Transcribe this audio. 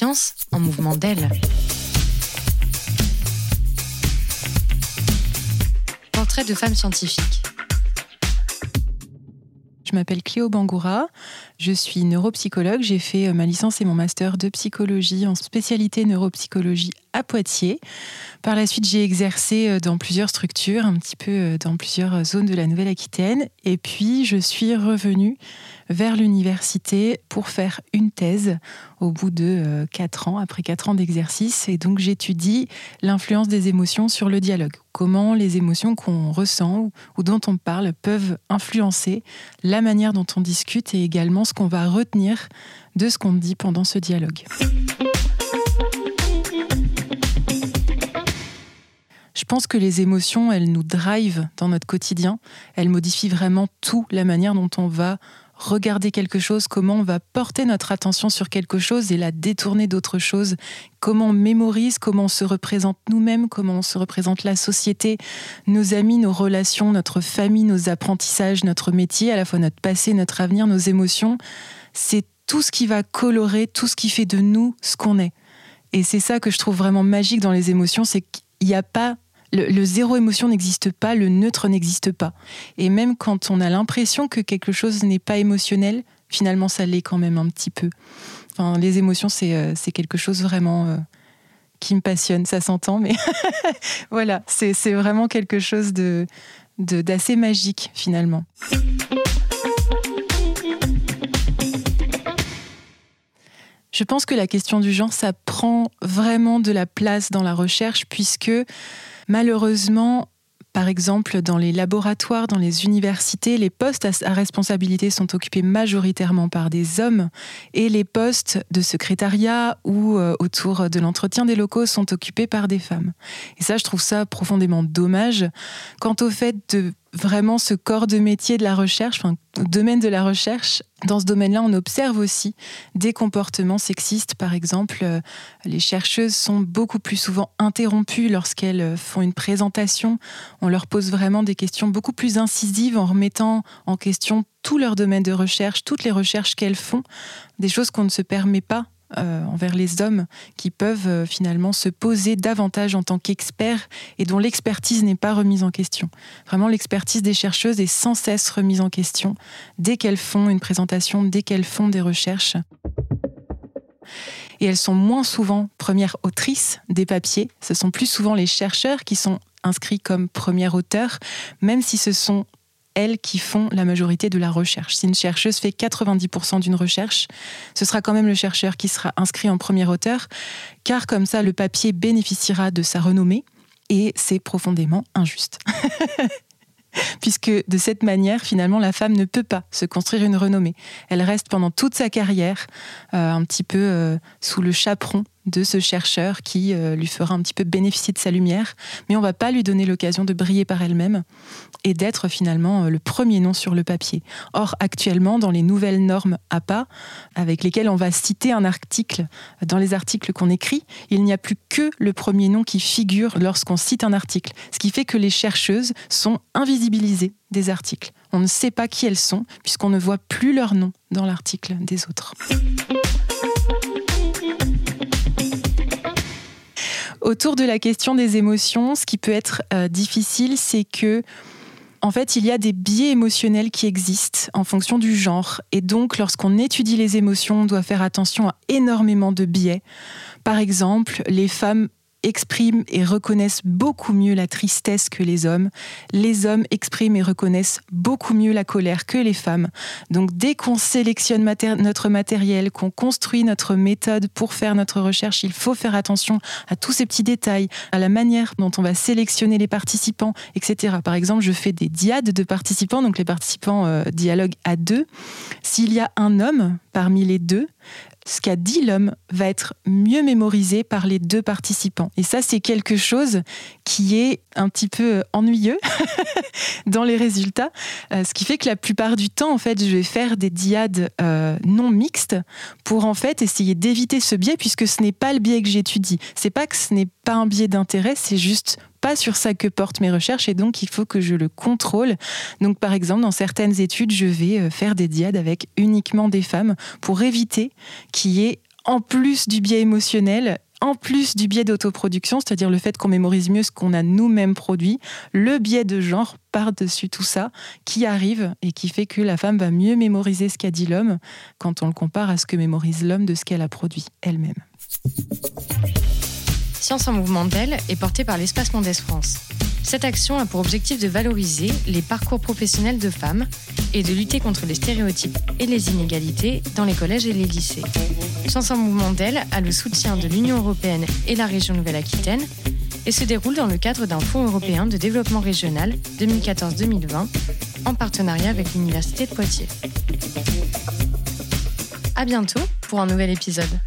En mouvement d'aile. Portrait de femme scientifique. Je m'appelle Cléo Bangoura, je suis neuropsychologue, j'ai fait euh, ma licence et mon master de psychologie en spécialité neuropsychologie à Poitiers. Par la suite, j'ai exercé euh, dans plusieurs structures, un petit peu euh, dans plusieurs zones de la Nouvelle-Aquitaine. Et puis, je suis revenue vers l'université pour faire une thèse au bout de quatre ans, après quatre ans d'exercice. Et donc, j'étudie l'influence des émotions sur le dialogue. Comment les émotions qu'on ressent ou dont on parle peuvent influencer la manière dont on discute et également ce qu'on va retenir de ce qu'on dit pendant ce dialogue. Je pense que les émotions, elles nous drivent dans notre quotidien. Elles modifient vraiment tout, la manière dont on va regarder quelque chose, comment on va porter notre attention sur quelque chose et la détourner d'autre chose, comment on mémorise, comment on se représente nous-mêmes, comment on se représente la société, nos amis, nos relations, notre famille, nos apprentissages, notre métier, à la fois notre passé, notre avenir, nos émotions. C'est tout ce qui va colorer, tout ce qui fait de nous ce qu'on est. Et c'est ça que je trouve vraiment magique dans les émotions, c'est qu'il n'y a pas le, zéro émotion n'existe pas, le neutre n'existe pas. Et même quand on a l'impression que quelque chose n'est pas émotionnel, finalement, ça l'est quand même un petit peu. Enfin, les émotions, c'est euh, quelque chose vraiment euh, qui me passionne, ça s'entend, mais voilà, c'est vraiment quelque chose de d'assez magique finalement. Je pense que la question du genre, ça prend vraiment de la place dans la recherche puisque Malheureusement, par exemple, dans les laboratoires, dans les universités, les postes à responsabilité sont occupés majoritairement par des hommes et les postes de secrétariat ou euh, autour de l'entretien des locaux sont occupés par des femmes. Et ça, je trouve ça profondément dommage. Quant au fait de vraiment ce corps de métier de la recherche, enfin, domaine de la recherche. Dans ce domaine-là, on observe aussi des comportements sexistes. Par exemple, euh, les chercheuses sont beaucoup plus souvent interrompues lorsqu'elles euh, font une présentation. On leur pose vraiment des questions beaucoup plus incisives en remettant en question tout leur domaine de recherche, toutes les recherches qu'elles font, des choses qu'on ne se permet pas euh, envers les hommes qui peuvent euh, finalement se poser davantage en tant qu'experts et dont l'expertise n'est pas remise en question. Vraiment, l'expertise des chercheuses est sans cesse remise en question dès qu'elles font une présentation, dès qu'elles font des recherches. Et elles sont moins souvent premières autrices des papiers. Ce sont plus souvent les chercheurs qui sont inscrits comme premiers auteurs, même si ce sont elles qui font la majorité de la recherche. Si une chercheuse fait 90% d'une recherche, ce sera quand même le chercheur qui sera inscrit en premier auteur, car comme ça, le papier bénéficiera de sa renommée, et c'est profondément injuste. Puisque de cette manière, finalement, la femme ne peut pas se construire une renommée. Elle reste pendant toute sa carrière euh, un petit peu euh, sous le chaperon de ce chercheur qui euh, lui fera un petit peu bénéficier de sa lumière, mais on va pas lui donner l'occasion de briller par elle-même et d'être finalement euh, le premier nom sur le papier. Or, actuellement, dans les nouvelles normes APA, avec lesquelles on va citer un article dans les articles qu'on écrit, il n'y a plus que le premier nom qui figure lorsqu'on cite un article, ce qui fait que les chercheuses sont invisibilisées des articles. On ne sait pas qui elles sont puisqu'on ne voit plus leur nom dans l'article des autres. Autour de la question des émotions, ce qui peut être euh, difficile, c'est que en fait, il y a des biais émotionnels qui existent en fonction du genre. Et donc, lorsqu'on étudie les émotions, on doit faire attention à énormément de biais. Par exemple, les femmes expriment et reconnaissent beaucoup mieux la tristesse que les hommes. Les hommes expriment et reconnaissent beaucoup mieux la colère que les femmes. Donc dès qu'on sélectionne notre matériel, qu'on construit notre méthode pour faire notre recherche, il faut faire attention à tous ces petits détails, à la manière dont on va sélectionner les participants, etc. Par exemple, je fais des diades de participants, donc les participants euh, dialoguent à deux. S'il y a un homme parmi les deux, ce qu'a dit l'homme va être mieux mémorisé par les deux participants. Et ça, c'est quelque chose qui est un petit peu ennuyeux dans les résultats, euh, ce qui fait que la plupart du temps, en fait, je vais faire des diades euh, non mixtes pour en fait essayer d'éviter ce biais, puisque ce n'est pas le biais que j'étudie. C'est pas que ce n'est pas un biais d'intérêt, c'est juste pas sur ça que portent mes recherches et donc il faut que je le contrôle. Donc par exemple, dans certaines études, je vais euh, faire des diades avec uniquement des femmes pour éviter qu'il y ait en plus du biais émotionnel, en plus du biais d'autoproduction, c'est-à-dire le fait qu'on mémorise mieux ce qu'on a nous-mêmes produit, le biais de genre par-dessus tout ça qui arrive et qui fait que la femme va mieux mémoriser ce qu'a dit l'homme quand on le compare à ce que mémorise l'homme de ce qu'elle a produit elle-même. Science en mouvement d'elle est portée par l'Espace Mondes France. Cette action a pour objectif de valoriser les parcours professionnels de femmes et de lutter contre les stéréotypes et les inégalités dans les collèges et les lycées. Science en mouvement d'elle a le soutien de l'Union européenne et la région Nouvelle-Aquitaine et se déroule dans le cadre d'un fonds européen de développement régional 2014-2020 en partenariat avec l'Université de Poitiers. À bientôt pour un nouvel épisode.